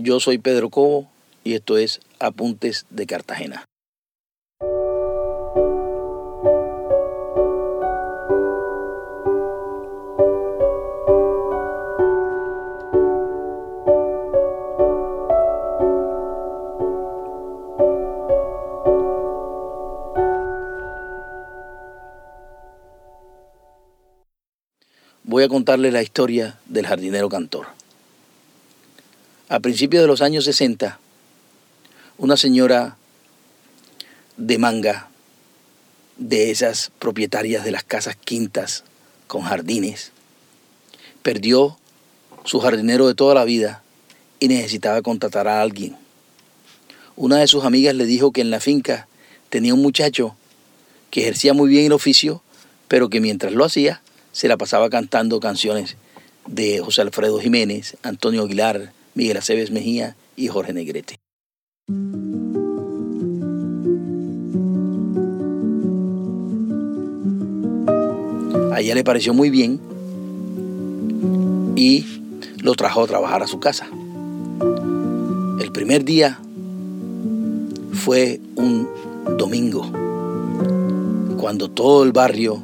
Yo soy Pedro Cobo y esto es Apuntes de Cartagena. voy a contarle la historia del jardinero cantor. A principios de los años 60, una señora de manga, de esas propietarias de las casas quintas con jardines, perdió su jardinero de toda la vida y necesitaba contratar a alguien. Una de sus amigas le dijo que en la finca tenía un muchacho que ejercía muy bien el oficio, pero que mientras lo hacía se la pasaba cantando canciones de José Alfredo Jiménez, Antonio Aguilar, Miguel Aceves Mejía y Jorge Negrete. A ella le pareció muy bien y lo trajo a trabajar a su casa. El primer día fue un domingo, cuando todo el barrio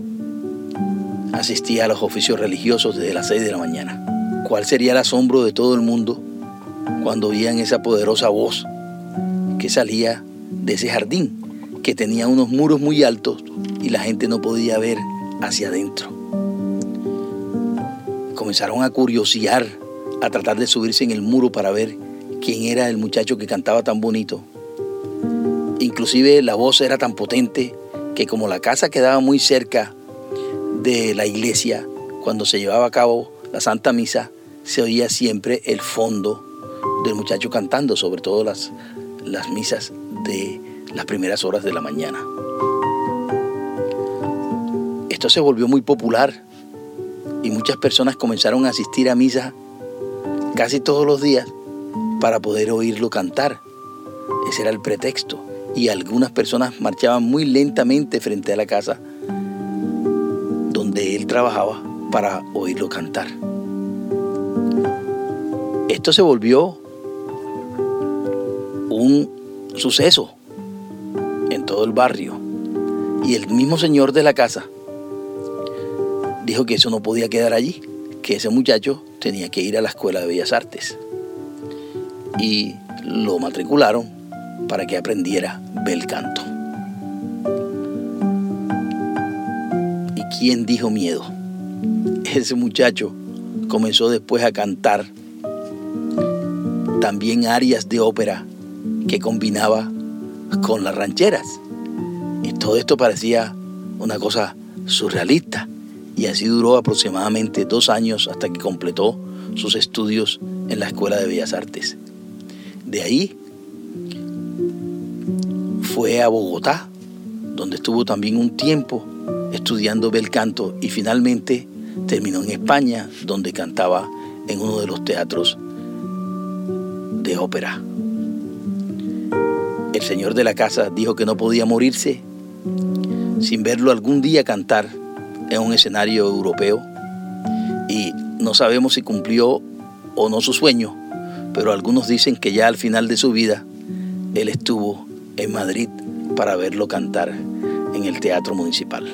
asistía a los oficios religiosos desde las 6 de la mañana. ¿Cuál sería el asombro de todo el mundo cuando oían esa poderosa voz que salía de ese jardín, que tenía unos muros muy altos y la gente no podía ver hacia adentro? Comenzaron a curiosear, a tratar de subirse en el muro para ver quién era el muchacho que cantaba tan bonito. Inclusive la voz era tan potente que como la casa quedaba muy cerca de la iglesia, cuando se llevaba a cabo la Santa Misa, se oía siempre el fondo del muchacho cantando, sobre todo las, las misas de las primeras horas de la mañana. Esto se volvió muy popular y muchas personas comenzaron a asistir a misa casi todos los días para poder oírlo cantar. Ese era el pretexto. Y algunas personas marchaban muy lentamente frente a la casa donde él trabajaba para oírlo cantar. Esto se volvió un suceso en todo el barrio. Y el mismo señor de la casa dijo que eso no podía quedar allí, que ese muchacho tenía que ir a la Escuela de Bellas Artes. Y lo matricularon para que aprendiera bel canto. ¿Quién dijo miedo? Ese muchacho comenzó después a cantar también arias de ópera que combinaba con las rancheras. Y todo esto parecía una cosa surrealista. Y así duró aproximadamente dos años hasta que completó sus estudios en la Escuela de Bellas Artes. De ahí fue a Bogotá, donde estuvo también un tiempo estudiando bel canto y finalmente terminó en España, donde cantaba en uno de los teatros ópera. El señor de la casa dijo que no podía morirse sin verlo algún día cantar en un escenario europeo y no sabemos si cumplió o no su sueño, pero algunos dicen que ya al final de su vida él estuvo en Madrid para verlo cantar en el Teatro Municipal.